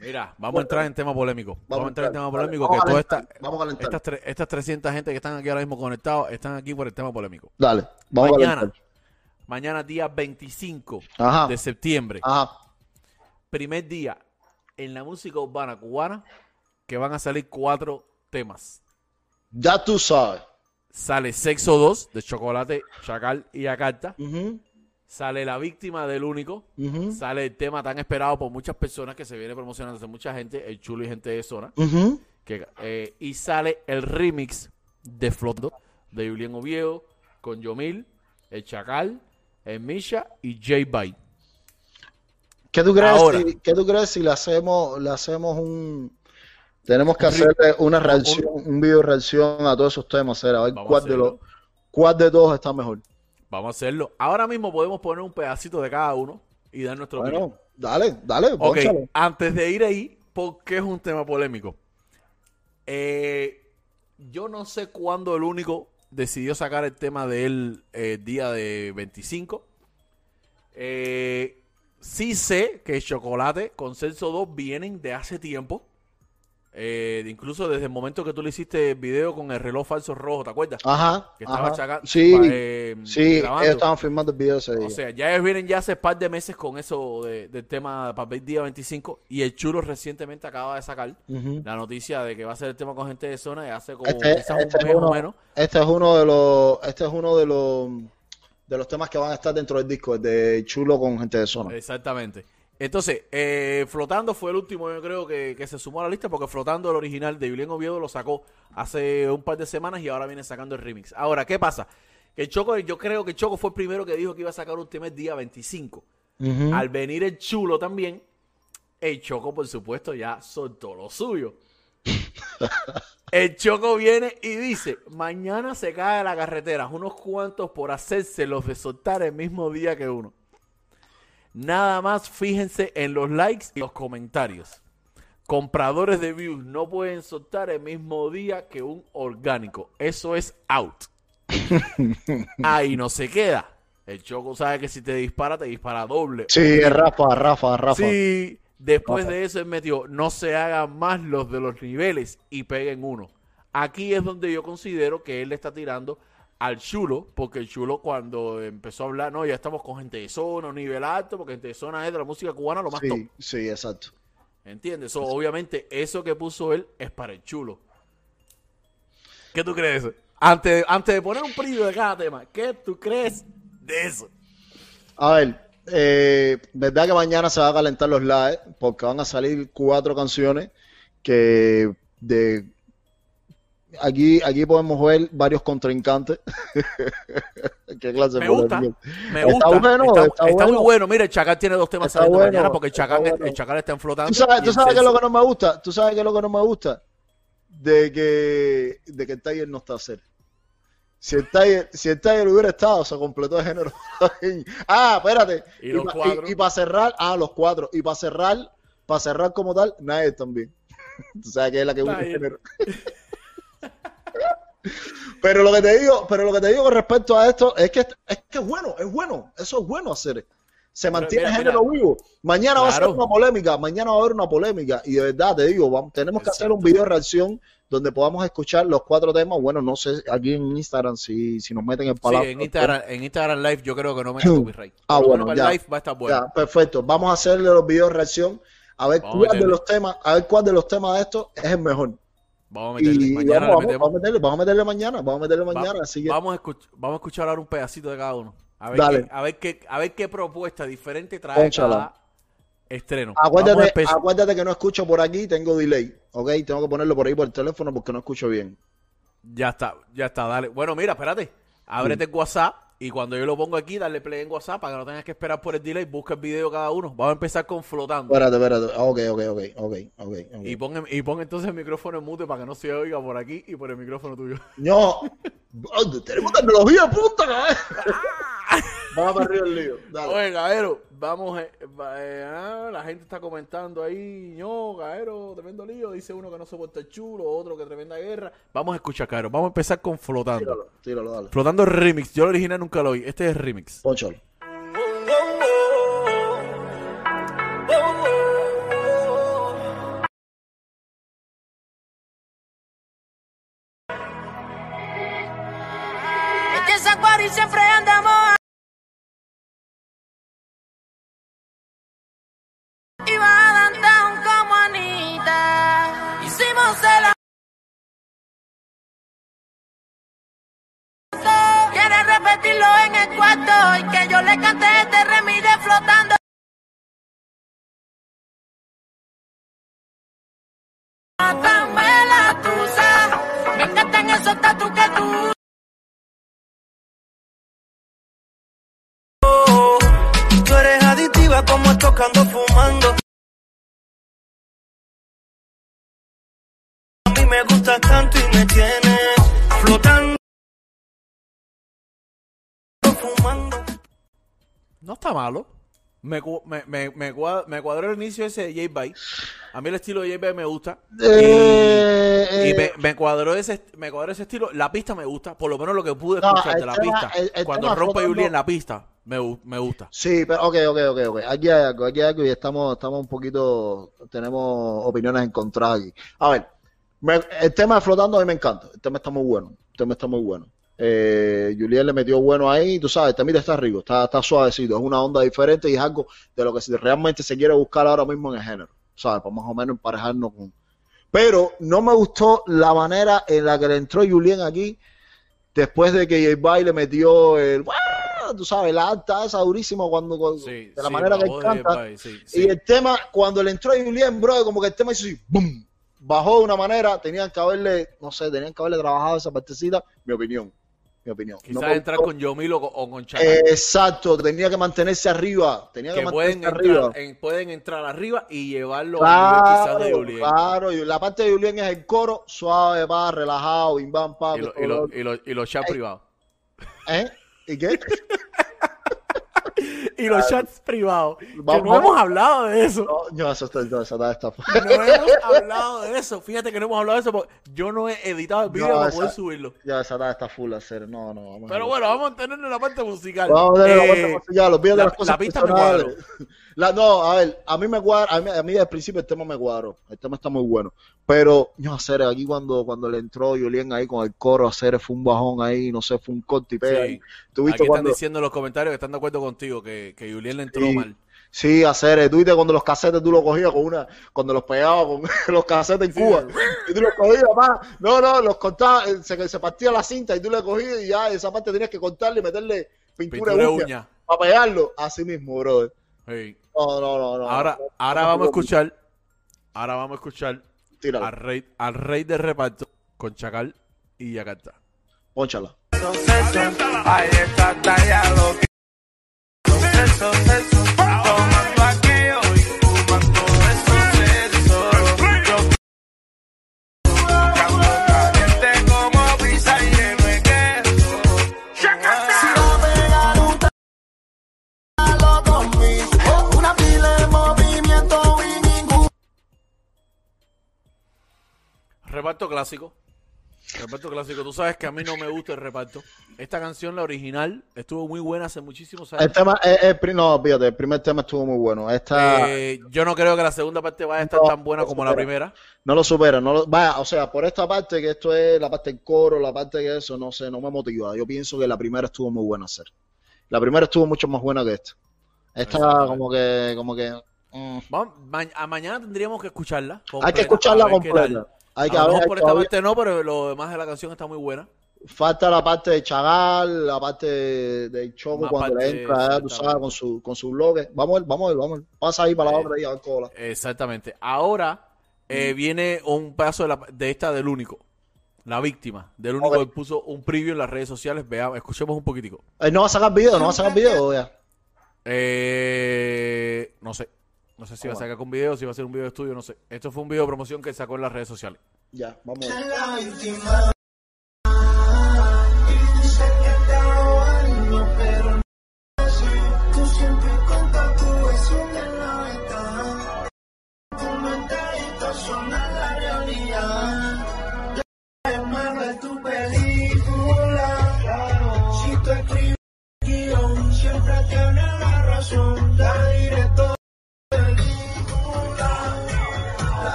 Mira, vamos a entrar en tema polémico. Vamos, a entrar en tema polémico. que a toda esta, vamos a estas, tre- estas 300 gente que están aquí ahora mismo conectados están aquí por el tema polémico. Dale, vamos a Mañana, calentar. mañana día 25 Ajá. de septiembre, Ajá. primer día en la música urbana cubana que van a salir cuatro temas. Ya tú sabes. Sale Sexo 2 de Chocolate, Chacal y Yakarta. Ujú, Sale La Víctima del Único. Sale el tema tan esperado por muchas personas que se viene promocionando hace mucha gente, el chulo y gente de zona. Que, eh, y sale el remix de Flondo de Julián Oviedo con Yomil, el Chacal, el Misha y J Bite. ¿Qué tú crees Ahora. si, qué tú crees si le hacemos, le hacemos un tenemos que Un hacerle una un- reacción, un video reacción a todos esos temas, a ver a cuál de los cuál de todos está mejor. Vamos a hacerlo. Ahora mismo podemos poner un pedacito de cada uno y dar nuestro opinión. Bueno, dale, dale, Ok, antes de ir ahí, ¿por qué es un tema polémico? Eh, yo no sé cuándo el único decidió sacar el tema de él eh, día de 25. Eh, sí sé que Chocolate con Celso 2 vienen de hace tiempo. Eh, incluso desde el momento que tú le hiciste el video con el reloj falso rojo, ¿te acuerdas? Ajá, Que estaba ajá. Chacal- Sí, eh, sí, grabando. ellos estaban filmando el video ese día. O sea, ya ellos vienen ya hace par de meses con eso de- del tema para el día 25 y el chulo recientemente acaba de sacar la noticia de que va a ser el tema con gente de zona y hace como Este- quizás este un es mes uno- o menos. Este es uno de los, este es uno de los de los temas que van a estar dentro del disco, el de Chulo con gente de zona. Exactamente. Entonces, eh, Flotando fue el último, yo creo, que, que se sumó a la lista porque Flotando, el original de Julián Oviedo, lo sacó hace un par de semanas y ahora viene sacando el remix. Ahora, ¿qué pasa? Que el Choco, yo creo que Choco fue el primero que dijo que iba a sacar un tema el día 25. Ujú. Al venir el chulo también, el Choco, por supuesto, ya soltó lo suyo. El Choco viene y dice, mañana se cae la carretera, unos cuantos por hacerse los de soltar el mismo día que uno. Nada más fíjense en los likes y los comentarios. Compradores de views no pueden soltar el mismo día que un orgánico. Eso es out. Ahí no se queda. El Choco sabe que si te dispara, te dispara doble. Sí, Rafa, Rafa, Rafa. Sí, después Rafa. de eso él metió, no se hagan más los de los niveles y peguen uno. Aquí es donde yo considero que él le está tirando al chulo, porque el chulo cuando empezó a hablar, no, ya estamos con gente de zona, un nivel alto, porque gente de zona es de la música cubana lo más top. Sí, sí, exacto. ¿Entiendes? So, obviamente, eso que puso él es para el chulo. ¿Qué tú crees? Antes, antes de poner un preview de cada tema, ¿qué tú crees de eso? A ver, eh, verdad que mañana se va a calentar los live porque van a salir cuatro canciones que de aquí aquí podemos ver varios contrincantes. Qué clase Me gusta, me Está gusta. bueno, está, está está muy bueno. bueno. Mira, el Chacal tiene dos temas saliendo bueno, mañana porque el Chacal, bueno. el Chacal está en flotando. ¿Tú sabes, tú sabes qué es lo que no me gusta? ¿Tú sabes qué es lo que no me gusta? De que, de que el Tiger no está cerca. Si el Tiger, si el Tiger hubiera estado, se completó el género. ah, espérate. Y los cuatro. y para cerrar, ah, los cuatro. Y para cerrar, para cerrar como tal, nadie también. Tú sabes que es la que une el género. Pero lo que te digo, pero lo que te digo con respecto a esto es que es que es bueno, es bueno, eso es bueno hacer. Se mantiene mira, el género mira. vivo. Mañana va a ser una polémica, mañana va a haber una polémica y de verdad te digo, vamos, tenemos que hacer un video de reacción donde podamos escuchar los cuatro temas. Bueno, no sé aquí en Instagram si, si nos meten el Sí, palabra. en Instagram, en Instagram Live yo creo que no me copyright. Ah, bueno, ya. live va a estar bueno. Ya, perfecto. Vamos a hacerle los videos de reacción a ver Vamos a cuál de los temas, a ver cuál de los temas de estos es el mejor. Vamos a meterle. Y mañana vamos, a meterle, vamos a meterle mañana, vamos a meterle Va- mañana. así que vamos, a escuch- vamos a escuchar ahora un pedacito de cada uno. A ver, Dale. qué, a ver qué, a ver qué propuesta diferente trae Pónchala. cada estreno. Acuérdate, acuérdate que no escucho por aquí, tengo delay, ¿ok? Tengo que ponerlo por ahí por el teléfono porque no escucho bien. Ya está, ya está, dale. Bueno, mira, espérate. Ábrete el WhatsApp y cuando yo lo pongo aquí, dale play en WhatsApp para que no tengas que esperar por el delay. Busca el video cada uno. Vamos a empezar con flotando. Espérate, espérate. Ah, Ok, ok, ok, ok, ok. ok. Y pon, y pon entonces el micrófono en mute para que no se oiga por aquí y por el micrófono tuyo. No, Oh, tenemos tecnología punta, cabrón. Vamos para arriba el lío. Dale. Oye, Gaero, vamos. eh, eh, ah, la gente está comentando ahí. No, Gaero, tremendo lío. Dice uno que no soporta el chulo, otro que tremenda guerra. Vamos a escuchar, Gaero. Vamos a empezar con Flotando. Tíralo, tíralo, dale. Flotando remix. Yo el original nunca lo oí. Este es remix. Ponchalo. Y que yo le cante este remix de flotando. Mátame la tusa. Me encantan esos tatu que tú. Tú eres adictiva como tocando fumando. A mí me gusta tanto y me tienes Fumando. No está malo. Me, me, me, me, cua- me cuadró el inicio ese de J-Bay. A mí el estilo de J-Bay me gusta. Eh, y y eh, me, me cuadró ese, me cuadró ese estilo. La pista me gusta. Por lo menos lo que pude escuchar de la tema- pista. el- el Cuando rompe Julián en la pista, me, me gusta. Sí, pero ok, ok, ok, ok. Aquí hay algo, aquí hay algo y estamos, estamos un poquito, tenemos opiniones encontradas aquí. A ver, me- el tema de flotando a mí me encanta. El tema está muy bueno. El tema está muy bueno. Eh, Julián le metió bueno ahí, tú sabes, el temita está rico, está, está suavecito, es una onda diferente y es algo de lo que realmente se quiere buscar ahora mismo en el género, ¿sabes? Para más o menos emparejarnos con. Pero no me gustó la manera en la que le entró Julián aquí, después de que J le metió el. Tú sabes, la alta esa durísima cuando, cuando- Sí, de la sí, manera que canta. Sí. Y el tema, cuando le entró a Julián, bro, como que el tema hizo así, ¡boom! Bajó de una manera, tenían que haberle, no sé, tenían que haberle trabajado esa partecita, mi opinión. Mi opinión. Quizás No entrar con Yomil o, con- Chacal. Exacto, tenía que mantenerse arriba. Tenía que, que pueden mantenerse entrar, en- pueden entrar arriba y llevarlo a nivel quizás de Claro, Julián. claro. Y la parte de Julián es el coro, suave, va, relajado, bim, bam, pam. Y, lo- y, lo- lo- y, lo- y los chats privados. ¿Eh? ¿Y qué? Y los chats privados. Que Vamos- no hemos hablado de eso. No, no, eso no, eso está, está- No hemos hablado de eso. Fíjate que no hemos hablado de eso porque yo no he editado el video No, para esa- poder subirlo. Ya, esa está, está full a hacer. No, no, vamos Pero bueno, vamos a tenerlo en la parte musical. Vamos a darle la Eh, vuelta musical, olvídate la- las cosas la pista me personales. La- no, a ver, a mí me cuadra, a mí, a mí al principio el tema me cuadró, el tema está muy bueno, pero no hacer aquí cuando, cuando le entró Julián ahí con el coro, hacer fue un bajón ahí, no sé, fue un corte y pega. Sí. ¿Tú Aquí viste están cuando, diciendo en los comentarios que están de acuerdo contigo que, que Julián le entró Sí. mal. sí, hacer, tú viste cuando los casetes tú los cogías con una, cuando los pegabas con los casetes en Sí. Cuba, y tú los cogías, pa, no, no, los cortabas, eh, se, se partía la cinta y tú le cogías y ya esa parte tenías que cortarle y meterle pintura, Pintura de uña, uña. para pegarlo, así mismo, brother. Sí. No, no, no, no. Ahora, no, ahora no, vamos a escuchar. Ahora vamos a escuchar Tíralo, al rey, al rey de reparto con Chacal y Yakarta. pónchala. Ahí está tallado. Reparto clásico. Reparto clásico. Tú sabes que a mí no me gusta el reparto. Esta canción, la original, estuvo muy buena hace muchísimos El años. tema, el, el pri- no, fíjate, el primer tema estuvo muy bueno. Esta Eh, yo no creo que la segunda parte vaya a estar No, tan buena no como la primera. no lo supera, no lo, vaya, o sea, por esta parte que esto es la parte del coro, la parte de eso, no sé, no me motiva. Yo pienso que la primera estuvo muy buena hacer. La primera estuvo mucho más buena que esta. Esta como que, como que, mm, Vamos, ma- a mañana tendríamos que escucharla. hay que escucharla completa. Hay que a lo mejor por esta parte no, pero lo demás de la canción está muy buena. Falta la parte de Chagal, la parte de, de Choco Más cuando le entra, tú sabes, con su, con su bloque. Vamos a ver, vamos a ver, vamos a ver. Pasa ahí para la Eh, otra y a ver cómo la- Exactamente. Ahora eh, viene un pedazo de, la- de esta del único. La víctima. Del único que puso un preview en las redes sociales. Veamos, escuchemos un poquitico. Eh, no va a sacar video, no va a sacar video, ya. Eh, no sé. No sé si va a sacar con video, si va a ser un video de estudio, no sé. Esto fue un video de promoción que sacó en las redes sociales. Ya, vamos a ver. Tú siempre cuentas tu versión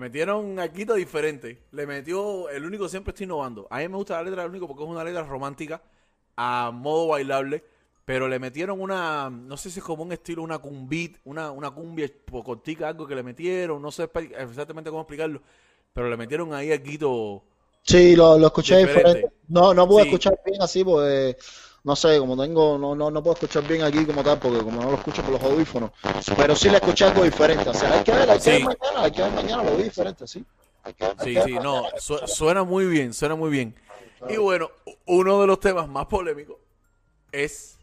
metieron algo diferente. Le metió el único siempre está innovando. A mí me gusta la letra del único porque es una letra romántica a modo bailable. Pero le metieron una, no sé si es como un estilo, una cumbit, una, una cumbia pocotica, algo que le metieron, no sé exactamente cómo explicarlo, pero le metieron ahí algo Sí, lo, lo escuché Diferente. diferente. No, no Sí. escuchar bien así porque, no sé, como tengo, no, no, no puedo escuchar bien aquí como tal, porque como no lo escucho por los audífonos. Pero sí le escuché algo diferente. O sea, hay que ver, hay que ver Sí. mañana, hay que ver mañana, lo vi diferente, sí. Hay que ver, hay Sí, que ver sí, no, su- suena muy bien, suena muy bien. Y bueno, uno de los temas más polémicos es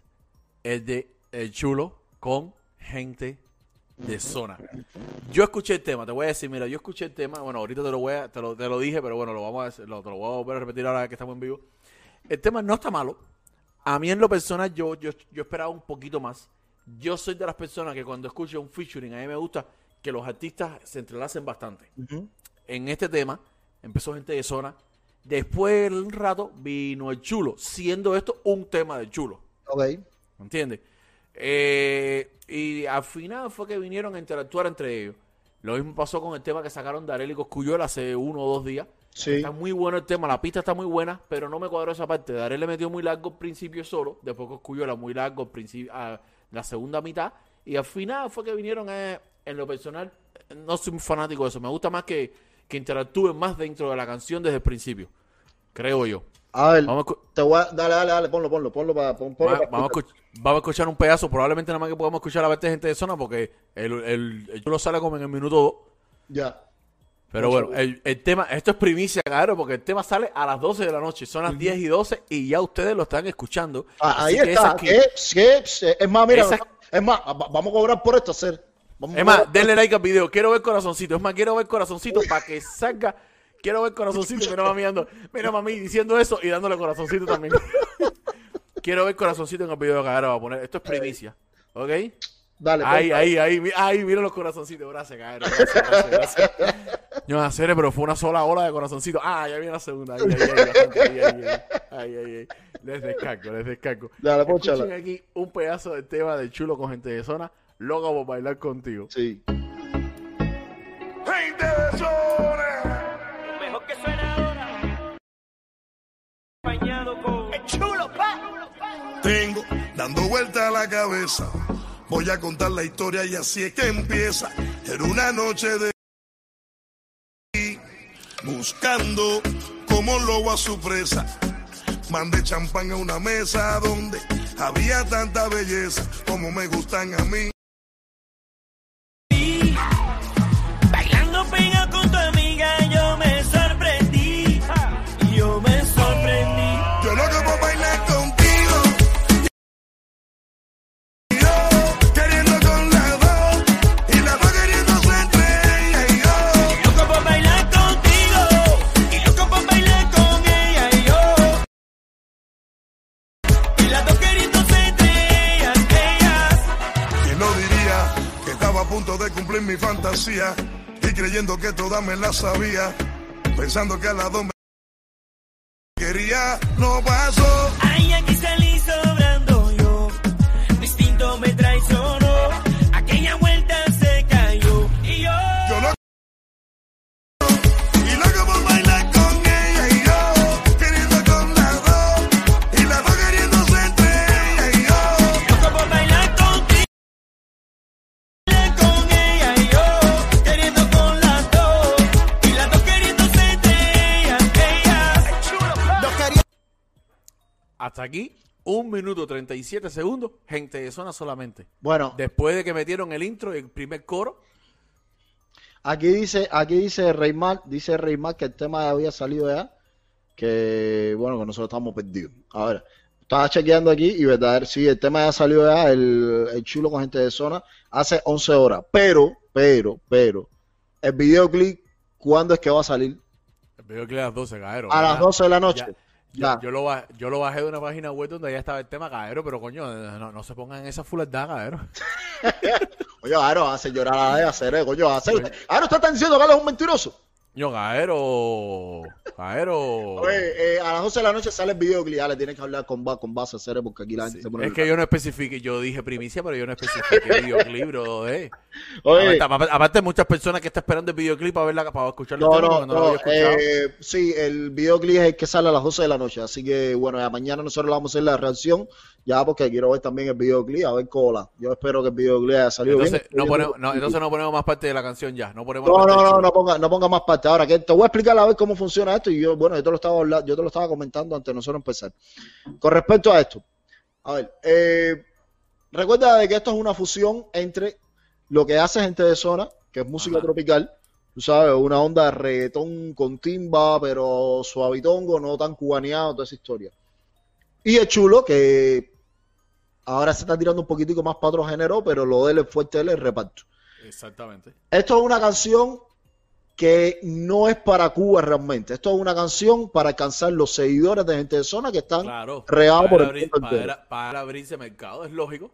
el de El Chulo con gente de zona. Yo escuché el tema, te voy a decir, mira, yo escuché el tema, bueno, ahorita te lo voy a, te lo, te lo dije, pero bueno, lo vamos a lo, te lo voy a volver a repetir ahora que estamos en vivo. El tema no está malo. A mí en lo personal yo, yo, yo esperaba un poquito más. Yo soy de las personas que cuando escucho un featuring, a mí me gusta que los artistas se entrelacen bastante en este tema, empezó gente de zona. Después de un rato vino el chulo, siendo esto un tema del chulo. Ok. ¿Me entiendes? Eh, y al final fue que vinieron a interactuar entre ellos. Lo mismo pasó con el tema que sacaron de Arely Coscuyuela hace uno o dos días. Sí. Está muy bueno el tema, la pista está muy buena, pero no me cuadró esa parte. Daré le metió muy largo al principio solo, después Coscuyuela muy largo al principio, a la segunda mitad, y al final fue que vinieron eh, en lo personal. No soy un fanático de eso, me gusta más que, que interactúen más dentro de la canción desde el principio, creo yo. A ver, Vamos a, escu- te voy a, dale, dale, dale, ponlo, ponlo, ponlo para, pon- ponlo va- para vamos, a vamos a escuchar un pedazo, probablemente nada más que podamos escuchar parte de gente de zona, porque el, el, el chulo sale como en el minuto 2. Ya. Pero Mucho bueno, el, el tema, esto es primicia, claro, porque el tema sale a las 12 de la noche, son las 10 y 12 y ya ustedes lo están escuchando. Ah, ahí que está. ¿Qué? ¿Qué? Es más, mira, es más, va- vamos a cobrar por esto, hacer. Vamos Es más, denle like al video, quiero ver corazoncito, es más, quiero ver corazoncito para que salga, quiero ver corazoncito, mira mami, ando- mira mami diciendo eso y dándole corazoncito también. quiero ver corazoncito en el video que ahora va a poner, esto es primicia, ¿ok? Dale, Ahí, ponlo. ahí, ahí, mi- ahí, mira los corazoncitos, gracias, cabrón, gracias, gracias, gracias. No, en serio, pero fue una sola ola de corazoncitos. Ah, ya viene la segunda. Ahí, ahí, ahí, ahí, ahí, ahí, ahí, ahí, ahí. Les descargo, les descargo. Dale, Escuchen pónchala. aquí un pedazo del tema del chulo con gente de zona, loco por bailar contigo. Sí. Gente de zona. Mejor que suena ahora. Acompañado con el chulo, pa. Tengo dando vuelta a la cabeza. Voy a contar la historia y así es que empieza. Era una noche de buscando como lobo a su presa. Mandé champán a una mesa donde había tanta belleza como me gustan a mí. Toda me la sabía, pensando que a las dos me quería, no pasó. Aquí, un minuto 37 segundos, gente de zona solamente. Bueno, Después de que metieron el intro y el primer coro, aquí dice, aquí dice Reymar, dice Reymar que el tema había salido ya, que bueno, que nosotros estamos perdidos. A ver, estaba chequeando aquí y verdad, sí, el tema ya salió ya, el, el chulo con gente de zona, hace 11 horas. Pero, pero, pero, el videoclip, ¿cuándo es que va a salir? veo que a las 12, caero. A las 12 de la noche. Ya. Yo, yo lo bajé, yo lo bajé de una página web donde ya estaba el tema, caero, pero coño, no, no se pongan en esa fuledad, caero. Oye, Aro, hace llorar a hacer, coño, hacer. Aro, ¿usted está diciendo que él es un mentiroso? Yo, Gaero. Gaero. Oye, eh, a las 11 de la noche sale el videoclip, ya le tienes que hablar con, con base a serie porque aquí la gente Sí, se pone... Es que yo no especifique, yo dije primicia, pero yo no especifique videoclip, bro, eh. Oye, Aparte, muchas personas que están esperando el videoclip para verla, para escucharlo No, no, lo no. había escuchado. eh, sí, el videoclip es el que sale a las 12 de la noche. Así que, bueno, ya mañana nosotros le vamos a hacer la reacción. Ya, porque quiero ver también el videoclip, a ver cola. Yo espero que el videoclip haya salido entonces, bien. no ponemos, no, entonces no ponemos más parte de la canción ya. No ponemos No, no, no, no ponga, no ponga más parte. Ahora, que te voy a explicar a ver cómo funciona esto. Y yo, bueno, yo te lo estaba hablando, yo te lo estaba comentando antes de nosotros empezar. Con respecto a esto, a ver, eh, recuerda de que esto es una fusión entre lo que hace gente de zona, que es música Ajá. tropical, tú sabes, una onda de reggaetón con timba, pero suavitongo, no tan cubaneado, toda esa historia. Y el chulo, que ahora se está tirando un poquitico más para otro género, pero lo de él es fuerte, él es reparto. Exactamente. Esto es una canción que no es para Cuba realmente. Esto es una canción para alcanzar los seguidores de gente de zona que están Claro. regados por para, el abrir, mundo entero. para, para abrirse mercado, es lógico.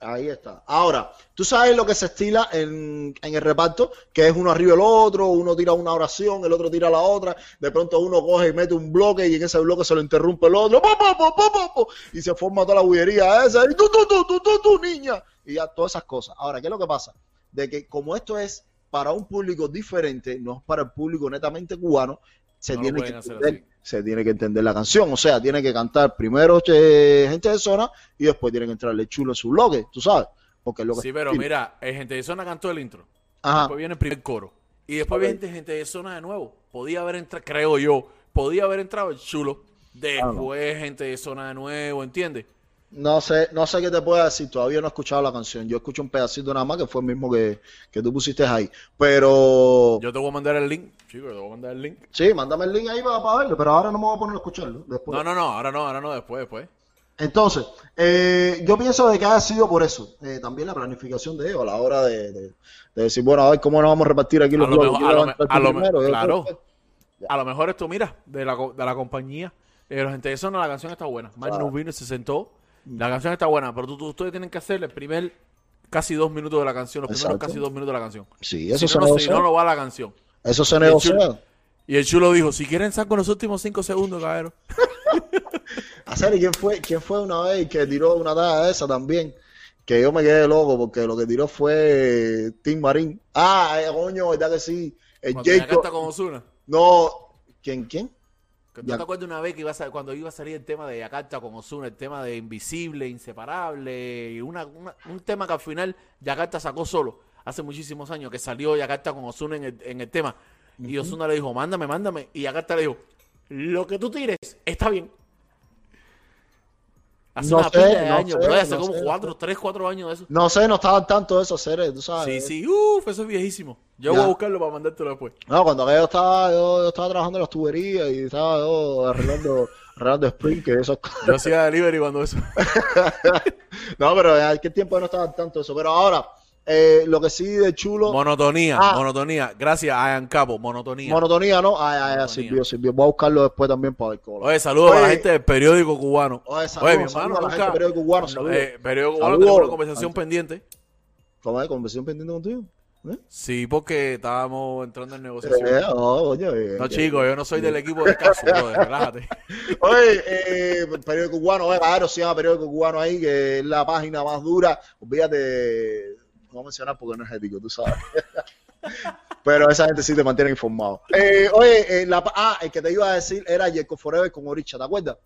Ahí está. Ahora, tú sabes lo que se estila en, en el reparto, que es uno arriba del otro, uno tira una oración, el otro tira la otra, de pronto uno coge y mete un bloque y en ese bloque se lo interrumpe el otro, po, po, po, y se forma toda la bullería esa, y tú, tú, tú, tú, tú, tú, niña, y ya todas esas cosas. Ahora, ¿qué es lo que pasa? De que como esto es para un público diferente, no es para el público netamente cubano, se No tiene que entender, se tiene que entender la canción, o sea, tiene que cantar primero eh, gente de zona y después tiene que entrarle chulo en su bloque, tú sabes, porque es lo que Sí, pero mira, eh, gente de zona cantó el intro. Ajá. Después viene el primer coro. Y después viene gente de zona de nuevo. Podía haber entrado, creo yo, podía haber entrado el chulo. Después gente de zona de nuevo, ¿entiendes? No sé, no sé qué te puedo decir, todavía no he escuchado la canción. Yo escucho un pedacito nada más que fue el mismo que, que tú pusiste ahí. Pero Yo te voy a mandar el link. Chico, te voy a mandar el link. sí, mándame el link ahí para, para verlo, pero ahora no me voy a poner a escucharlo. Después. No, no, no, ahora no, ahora no, después, después. Entonces, eh, yo pienso de que ha sido por eso. Eh, también la planificación de ellos a la hora de, de- de decir, bueno, a ver cómo nos vamos a repartir aquí los A lo bloques. mejor- Yo a lo me- entrar a lo me- primero, yo claro. después. A lo mejor esto, mira, de la, de la compañía. Eh, los gente de zona, la canción está buena. Magnus Claro. vino y se sentó. La canción está buena, pero tú, tú- ustedes tienen que hacer el primer casi dos minutos de la canción, los primeros Exacto. casi dos minutos de la canción. Sí, eso si se no, no, si no, no va la canción. Eso se chulo- Y el chulo dijo, si quieren saco los últimos cinco segundos, cabrón. Hacer, ¿y quién fue, quién fue una vez que tiró una de esa también? Que yo me quedé loco porque lo que tiró fue Tim Marín. Ah, eh, coño, ¿verdad que sí? El Jacob. canta con Ozuna. No, ¿quién, quién? ¿Tú Ya. te acuerdas una vez que iba a cuando iba a salir el tema de Yakarta con Ozuna, el tema de Invisible, Inseparable, y una, una- un tema que al final Yakarta sacó solo, hace muchísimos años, que salió Yakarta con Ozuna en el, en el tema, y Ozuna le dijo, mándame, mándame, y Yakarta le dijo, lo que tú tires, está bien. Hace No una sé, pila de no años, sé, bro, hace no como sé. cuatro, tres, cuatro años de eso. No sé, no estaba al tanto esos seres, tú sabes. Sí, sí, uff, eso es viejísimo. Yo Ya. voy a buscarlo para mandártelo después. No, cuando aquello estaba, yo, yo estaba trabajando en las tuberías y estaba yo arreglando, arreglando spring, que eso Yo hacía delivery cuando eso. No, pero en aquel tiempo no estaba al tanto eso. Pero ahora, eh, lo que sí de chulo, Monotonía, Ah. monotonía. Gracias, Ian Capo, monotonía. monotonía, ¿no? Ay, ay, ay, Monotonía. sirvió, sirvió. Voy a buscarlo después también para ver cómo. Oye, saludos a la Oye. gente del periódico cubano. Oye, saludos, mi hermano, saludos a la gente del periódico cubano, saludos. Eh, periódico cubano, Saludos. tenemos una conversación pendiente. ¿Cómo es? ¿Conversación pendiente contigo? ¿Eh? Sí, porque estábamos entrando en Eh, negociación. no, oye, eh, No, eh, chicos, yo no soy del equipo de caso, brother, relájate. Oye, eh, periódico cubano, oye, claro, se llama periódico cubano ahí, que es la página más dura. Olvídate, no mencionar porque no es ético, tú sabes. Pero esa gente sí te mantiene informado. Eh, oye, eh, la, ah, el que te iba a decir era Jacob Forever con Oricha, ¿te acuerdas?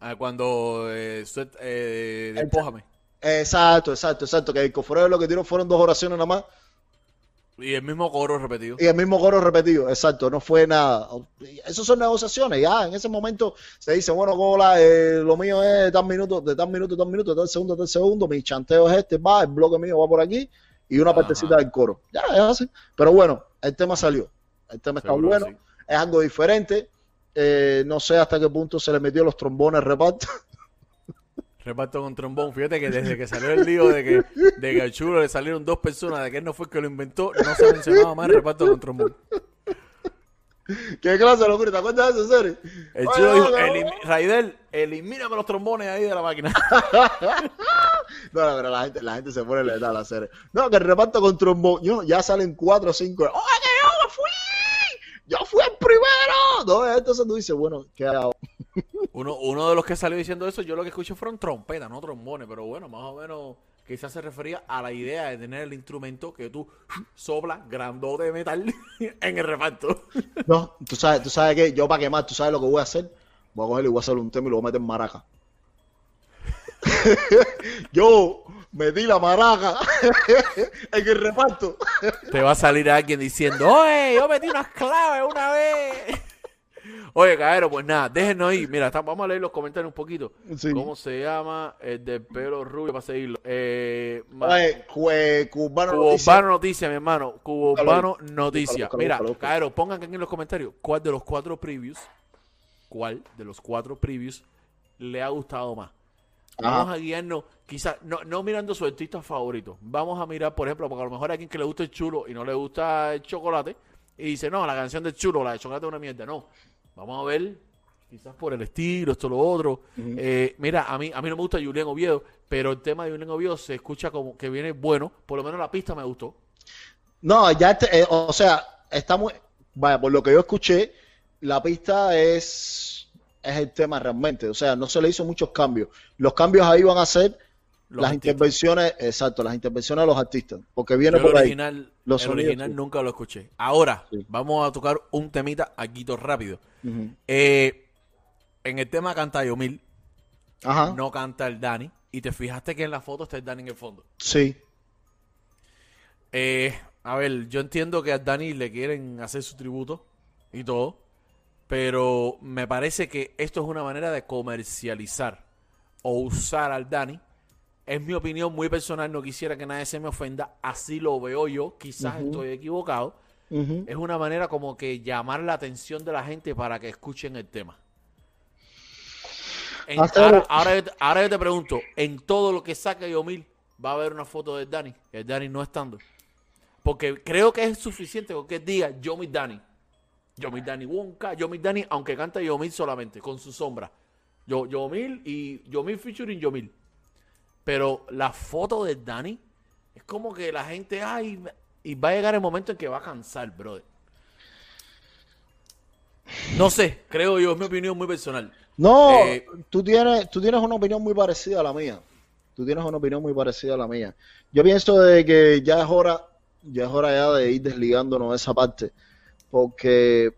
Ah, Cuando eh, suet- eh, despójame. Exacto, exacto, exacto. Que Jacob Forever lo que tiró fueron dos oraciones nada más Y el mismo coro repetido. y el mismo coro repetido. Exacto, no fue nada. Esas son negociaciones, ya. En ese momento se dice, bueno, Cola, eh, lo mío es de tal minuto, de tal minuto, tal minuto, de tal segundo, de tal segundo. Mi chanteo es este, va, el bloque mío va por aquí y una Ajá. partecita del coro. Ya, es así. Pero bueno, el tema salió. El tema está Seguro bueno. sí. Es algo diferente. Eh, no sé hasta qué punto se le metió los trombones reparto. Reparto con trombón. Fíjate que desde que salió el lío de que, de que al chulo le salieron dos personas, de que él no fue el que lo inventó, no se mencionaba más reparto con trombón. ¿Qué clase de locura? ¿Te acuerdas de eso, serio? El Oye, chulo dijo, "Elim- Raidel, elimíname los trombones ahí de la máquina. No, no, pero la gente, la gente se pone letal a hacer. No, que el reparto con trombón. yo- ya salen cuatro o cinco. ¡Oye, yo me fui! yo fui el primero. No, entonces tú dices, bueno, ¿qué hago? Uno, uno de los que salió diciendo eso, yo lo que escuché fueron trompetas, no trombones, pero bueno, más o menos quizás se refería a la idea de tener el instrumento que tú soplas grandote de metal en el reparto. No, tú sabes, tú sabes que yo para quemar, tú sabes lo que voy a hacer. Voy a coger y voy a hacer un tema y lo voy a meter en maraca. yo metí la maraca en el reparto. Te va a salir alguien diciendo, oye, yo metí unas claves una vez. Oye, cabrero, pues nada, déjenos ahí. Mira, está- vamos a leer los comentarios un poquito. Sí. ¿Cómo se llama el del pelo rubio para seguirlo? Eh, Oye, jue- cubano Cubo noticia. Mi hermano. Urbano ahí. Noticia. Mira, búscalo. Caero, pongan aquí en los comentarios cuál de los cuatro previews, cuál de los cuatro previews le ha gustado más. Vamos Ajá. a guiarnos, quizás, no, no mirando su artista favorito. Vamos a mirar, por ejemplo, porque a lo mejor hay alguien que le gusta el chulo y no le gusta el chocolate y dice, no, la canción del chulo, la de chocolate es una mierda. No, vamos a ver, quizás por el estilo, esto, lo otro. Eh, mira, a mí, a mí no me gusta Julián Oviedo, pero el tema de Julián Oviedo se escucha como que viene bueno. Por lo menos la pista me gustó. No, ya, este- eh, o sea, está muy, vaya, por lo que yo escuché, la pista es, es el tema realmente, o sea, no se le hizo muchos cambios. Los cambios ahí van a ser Los las artistas. intervenciones, exacto, las intervenciones de los artistas, porque viene Yo el por ahí. original, Los el sonidos, original sí. nunca lo escuché. Ahora, Sí. vamos a tocar un temita aquí rápido. Eh, en el tema canta Yomil, Ajá, no canta el Dani. Y te fijaste que en la foto está el Dani en el fondo. sí, Eh, a ver, yo entiendo que al Dani le quieren hacer su tributo y todo. Pero me parece que esto es una manera de comercializar o usar al Dani. Es mi opinión muy personal, no quisiera que nadie se me ofenda. Así lo veo yo, quizás estoy equivocado. Es una manera como que llamar la atención de la gente para que escuchen el tema. En- Hacer- ahora, ahora yo te, ahora yo te pregunto, en todo lo que saque Yomil, va a haber una foto de Dani, el Dani no estando. Porque creo que es suficiente con que diga Yomil Dani. Yomil Dani Wonka, Yomil Dani, aunque canta Yomil solamente, con su sombra. Yo, Yomil y Yomil featuring Yomil. Pero la foto de Dani es como que la gente, ay, y va a llegar el momento en que va a cansar, brother. No sé, creo yo, es mi opinión muy personal. No, Eh, tú tienes, tú tienes una opinión muy parecida a la mía. Tú tienes una opinión muy parecida a la mía. Yo pienso de que ya es hora, ya es hora ya de ir desligándonos de esa parte. Porque,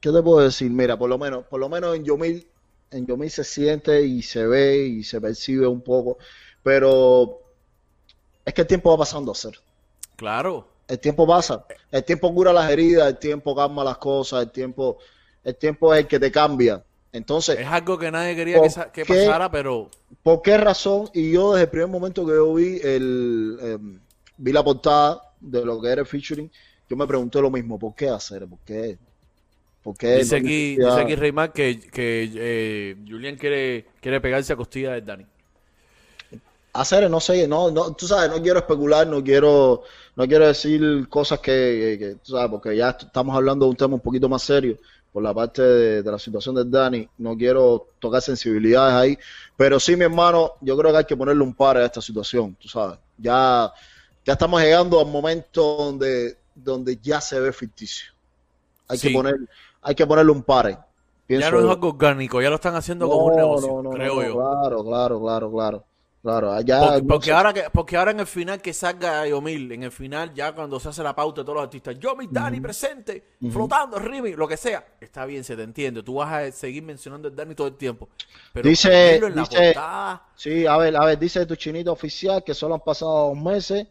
¿qué te puedo decir? Mira, por lo menos, por lo menos en Yomil, en Yomil se siente y se ve y se percibe un poco. Pero es que el tiempo va pasando a ser. Claro, El tiempo pasa, el tiempo cura las heridas, el tiempo calma las cosas, el tiempo, el tiempo es el que te cambia. Entonces, es algo que nadie quería que, pasara, pero ¿por qué razón? Y yo desde el primer momento que yo vi el em, vi la portada de lo que era el featuring, yo me pregunté lo mismo, ¿por qué hacer? ¿Por qué? ¿Por qué dice aquí, necesidad? dice aquí Reymar que, que eh, Julián quiere, quiere pegarse a costilla de Dani. hacer, no sé, no, no, tú sabes, no quiero especular, no quiero, no quiero decir cosas que, que- tú sabes, porque ya est- estamos hablando de un tema un poquito más serio por la parte de, de la situación del Dani, no quiero tocar sensibilidades ahí, pero sí, mi hermano, yo creo que hay que ponerle un par a esta situación, tú sabes, ya, ya estamos llegando al momento donde, donde ya se ve ficticio, hay Sí. que poner, hay que ponerle un par. Ya no es algo orgánico, ya lo están haciendo como un negocio, no, no, creo yo. Claro, claro, claro, claro, claro, allá Porque, ahora que, porque ahora en el final que salga Yomil, en el final, ya cuando se hace la pauta de todos los artistas, Yomil, Dani presente, flotando, Rimi, lo que sea, está bien, se te entiende. Tú vas a seguir mencionando el Dani todo el tiempo. Pero Dice- la dice- portada, Sí, a ver, a ver, dice tu chinito oficial que solo han pasado dos meses,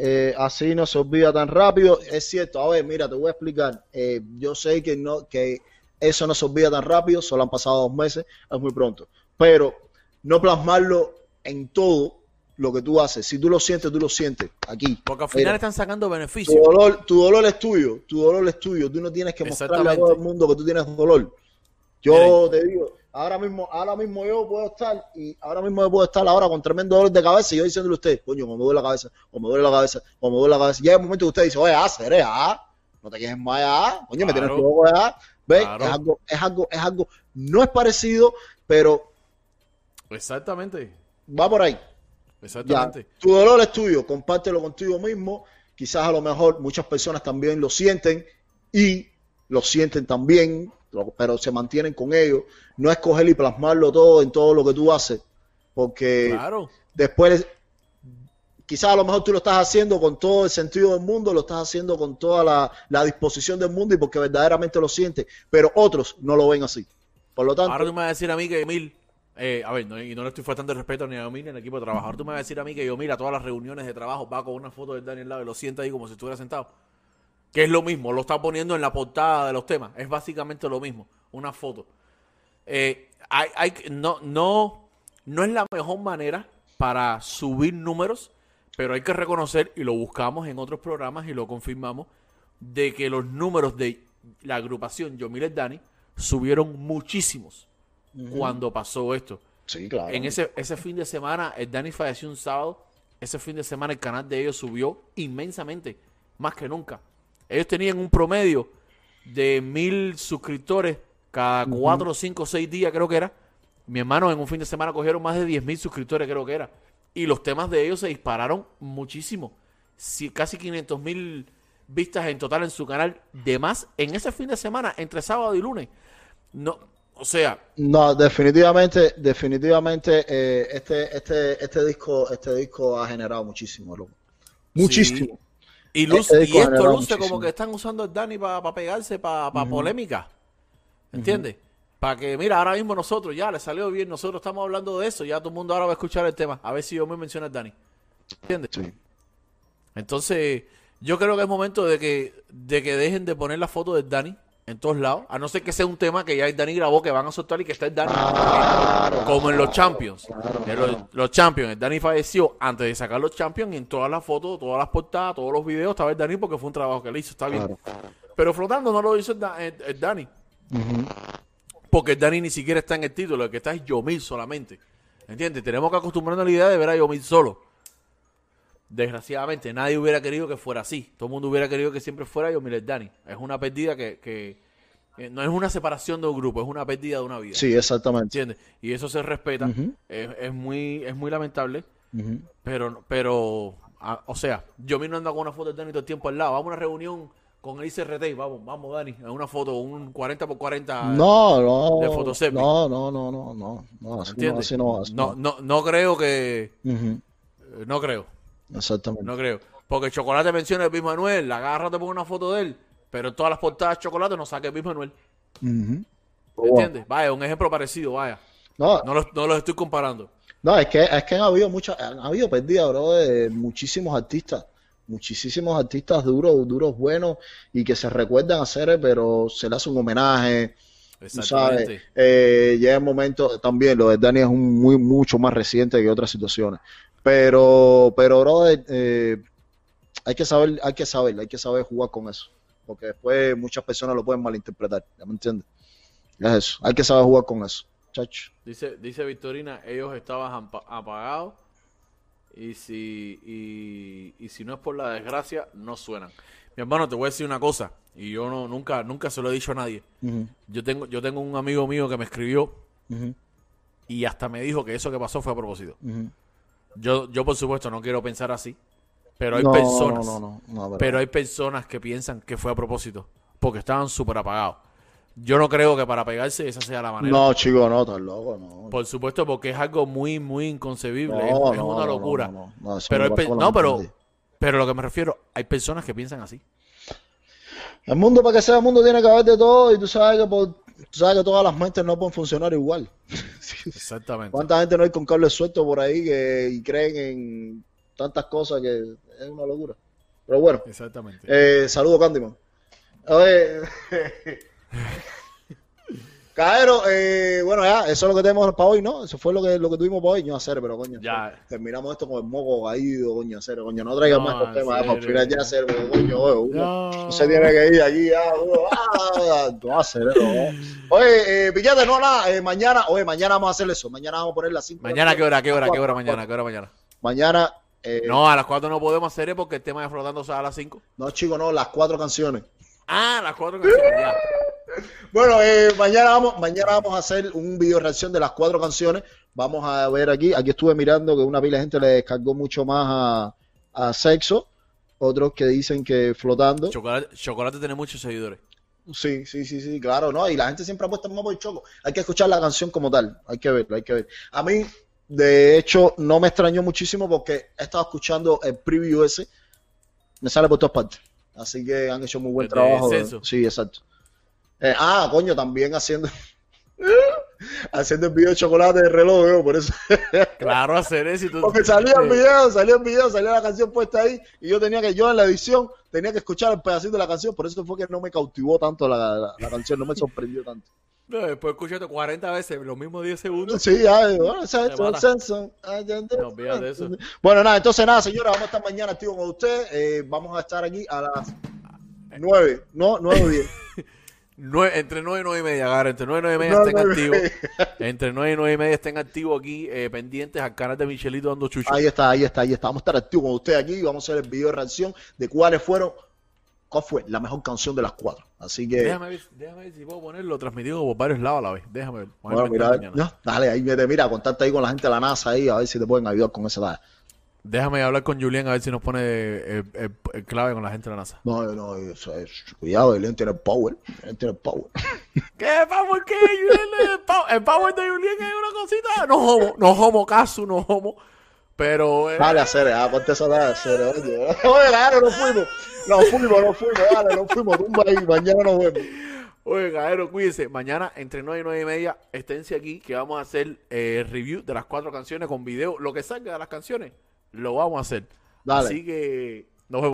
eh, así no se olvida tan rápido. Es cierto, a ver, mira, te voy a explicar. Eh, yo sé que no, que eso no se olvida tan rápido, solo han pasado dos meses, es muy pronto. Pero no plasmarlo en todo lo que tú haces. Si tú lo sientes, tú lo sientes aquí. porque al final Mira, están sacando tu beneficios. dolor, tu dolor es tuyo, tu dolor es tuyo. Tú no tienes que mostrarle a todo el mundo que tú tienes dolor. Yo Miren. te digo, ahora mismo, ahora mismo yo puedo estar, y ahora mismo yo puedo estar ahora con tremendo dolor de cabeza y yo diciéndole a usted, coño, me duele la cabeza, o me duele la cabeza, o me duele la cabeza. Llega un momento que usted dice, oye, ah, seré, ah, no te quejes más, ah, coño, me tienes Claro. loco, ah. ¿Ves? Claro. Es algo, es algo, es algo, no es parecido, pero Exactamente, va por ahí. Ya, exactamente. tu dolor es tuyo, compártelo contigo mismo. Quizás a lo mejor muchas personas también lo sienten y lo sienten también, pero se mantienen con ellos. No es coger y plasmarlo todo en todo lo que tú haces, porque Claro. después quizás a lo mejor tú lo estás haciendo con todo el sentido del mundo, lo estás haciendo con toda la, la disposición del mundo y porque verdaderamente lo sientes, pero otros no lo ven así. Por lo tanto, Ahora tú me vas a decir a mí que Emil, eh, a ver, no, y no le estoy faltando el respeto ni a Emil ni al equipo de trabajo. Ahora tú me vas a decir a mí que yo mira todas las reuniones de trabajo, va con una foto del Daniel lado y lo sienta ahí como si estuviera sentado. Que es lo mismo, lo está poniendo en la portada de los temas. Es básicamente lo mismo, una foto. Eh, hay, hay, no, no, no es la mejor manera para subir números, pero hay que reconocer, y lo buscamos en otros programas y lo confirmamos, de que los números de la agrupación Yomiles Dani subieron muchísimos cuando pasó esto. sí, claro. En ese, ese fin de semana, el Dani falleció un sábado. Ese fin de semana el canal de ellos subió inmensamente, más que nunca. Ellos tenían un promedio de mil suscriptores cada cuatro, cinco, seis días, creo que era. Mi hermano en un fin de semana cogieron más de 10 mil suscriptores, creo que era. Y los temas de ellos se dispararon muchísimo. Casi 500 mil vistas en total en su canal. De más en ese fin de semana, entre sábado y lunes. No, o sea, No, definitivamente, definitivamente eh, este, este, este disco, este disco ha generado muchísimo, loco. Muchísimo. Y, luz, Este y esto luce como que están usando el Dani para pegarse, para polémica. ¿Entiendes? Para que, mira, ahora mismo nosotros ya le salió bien, nosotros estamos hablando de eso, ya todo el mundo ahora va a escuchar el tema. A ver si yo me menciona el Dani. ¿Entiendes? Sí. Entonces, yo creo que es momento de que, de que dejen de poner la foto del Dani en todos lados, a no ser que sea un tema que ya el Dani grabó, que van a soltar y que está el Dani. como en los Champions. En los, los Champions, el Dani falleció antes de sacar los Champions y en todas las fotos, todas las portadas, todos los videos estaba el Dani porque fue un trabajo que le hizo, está bien. Pero flotando no lo hizo el, Da- el- el Dani. Porque el Dani ni siquiera está en el título, el que está es Yomil solamente. ¿Entiendes? Tenemos que acostumbrarnos a la idea de ver a Yomil solo. Desgraciadamente, nadie hubiera querido que fuera así. Todo el mundo hubiera querido que siempre fuera Yomil el Dani. Es una pérdida que, que- que no es una separación de un grupo, es una pérdida de una vida. Sí, exactamente. ¿Entiendes? Y eso se respeta. Es, es muy es muy lamentable. Ujú. Pero, pero ah, o sea, yo mismo ando con una foto de Dani todo el tiempo al lado. Vamos a una reunión con el ICRT. Vamos, vamos, Dani. En una foto, un 40 por 40. No, no. de Photoseptic. No, no, no, no, no. No, así no, ¿Entiendes? así no, así no, no, no creo que. Ujú. eh, No creo. Exactamente. No creo. Porque Chocolate menciona el Luis Manuel. La garra te pone una foto de él. Pero en todas las portadas de Chocolate no saque el Luis Manuel. ¿Entiendes? Vaya, un ejemplo parecido, vaya. No, No los, no los estoy comparando. No, es que, es que han habido muchas, han habido pérdidas, bro, de muchísimos artistas, muchísimos artistas duros, duros, buenos, y que se recuerdan hacer, pero se le hace un homenaje, tú sabes. Exactamente. Eh, llega el momento, también lo de Dani es un muy, mucho más reciente que otras situaciones. Pero, pero, bro, eh, hay que saber, hay que saber, hay que saber jugar con eso. Porque después muchas personas lo pueden malinterpretar, ¿ya me entiendes? Es eso, hay que saber jugar con eso, chacho. Dice, dice Victorina, ellos estaban apagados y si, y, y si no es por la desgracia, no suenan. Mi hermano, te voy a decir una cosa, y yo no nunca nunca se lo he dicho a nadie. Yo tengo yo tengo un amigo mío que me escribió y hasta me dijo que eso que pasó fue a propósito. ujú. Yo yo por supuesto no quiero pensar así, pero hay No, personas, no, no, pero hay personas que piensan que fue a propósito, porque estaban súper apagados. Yo no creo que para pegarse esa sea la manera. No, chico, no, estás loco, no. Por supuesto, porque es algo muy, muy inconcebible. Es, una locura. pero, hay pe- no, pero, pero lo que me refiero, hay personas que piensan así. El mundo, para que sea mundo, tiene que haber de todo y tú sabes que, por- tú sabes que todas las mentes no pueden funcionar igual. Exactamente. ¿Cuánta gente no hay con cables sueltos por ahí que y creen en tantas cosas que es una locura? Pero bueno, Exactamente. eh, saludo Candyman. A ver, Caero, eh, bueno, ya, eso es lo que tenemos para hoy, ¿no? Eso fue lo que, lo que tuvimos para hoy, no hacer, pero coño. Ya. Terminamos esto con el moco caído, coño, hacer, coño. No traigas No, más en temas, para final ya hacer, coño, oye, uno, No. no se tiene que ir allí ya, uno, ah, no va a hacer ¿no? Oye, eh, Villate, no, nada, eh, mañana, oye, mañana vamos a hacer eso, mañana vamos a poner las 5. Mañana, ¿qué hora? ¿Qué hora? ¿Qué hora mañana? ¿Qué hora mañana? Mañana, eh, no. No, a las 4 no podemos hacer porque el tema de flotando sale a las 5. chicos, no, las cuatro canciones. Ah, las 4 canciones, ya. Bueno, eh, mañana vamos, mañana vamos a hacer un video reacción de las cuatro canciones. Vamos a ver aquí, aquí estuve mirando que una pila de gente le descargó mucho más a, a Sexo. otros que dicen que flotando. Chocolate, Chocolate tiene muchos seguidores. Sí, sí, sí, sí, claro, ¿no? Y la gente siempre apuesta más por el Choco. Hay que escuchar la canción como tal, hay que verlo, hay que ver. A mí, de hecho, no me extrañó muchísimo porque he estado escuchando el preview ese, me sale por todas partes. Así que han hecho muy buen trabajo. Sí, exacto. Eh, ah, coño, también haciendo haciendo el video de chocolate de reloj, veo, por eso. Claro, hacer eso y tú- Porque salía el video, salía el video, salía la canción puesta ahí y yo tenía que, yo en la edición tenía que escuchar el pedacito de la canción, por eso fue que no me cautivó tanto la, la- la canción, no me sorprendió tanto. No, después escuchaste 40 veces los mismos 10 segundos. Sí, ya, bueno, ah. No, de eso. Bueno, nada, entonces nada, señora, vamos a estar mañana activos con usted, eh, vamos a estar aquí a las 9, no, 9 o 10. Entre 9 y 9 y media, Gara, entre 9 y 9 y media No, estén no, no. activos. Entre 9 y 9 y media estén activos aquí, eh, pendientes al canal de Michelito dando chucho. Ahí está, ahí está, ahí está. Vamos a estar activos con usted aquí y vamos a hacer el video de reacción de cuáles fueron, cuál fue la mejor canción de las cuatro. Así que, Déjame ver, déjame ver si puedo ponerlo transmitido por varios lados a la vez. Déjame ver. Bueno, mira, ya, dale, ahí mira, contacta ahí con la gente de la NASA ahí, a ver si te pueden ayudar con esa tarea. Déjame hablar con Julián a ver si nos pone el, el- el clave con la gente de la NASA. No, no, eso es, cuidado, León tiene el power, tiene el power. ¿Qué power qué? Julián, el, power, el power de Julián es una cosita. No homo, no homo caso, no homo. Pero eh, Dale, hacer, ah, ponte esa tarea, hacer, oye, oye, dale, nos fuimos, nos fuimos, nos fuimos, dale, nos fuimos, tumba ahí, mañana nos vemos. Oye, Gaero, cuídense. Mañana entre 9 y 9 y media, esténse aquí que vamos a hacer eh, review de las cuatro canciones con video. Lo que salga de las canciones, lo vamos a hacer. Dale. Así que nos vemos.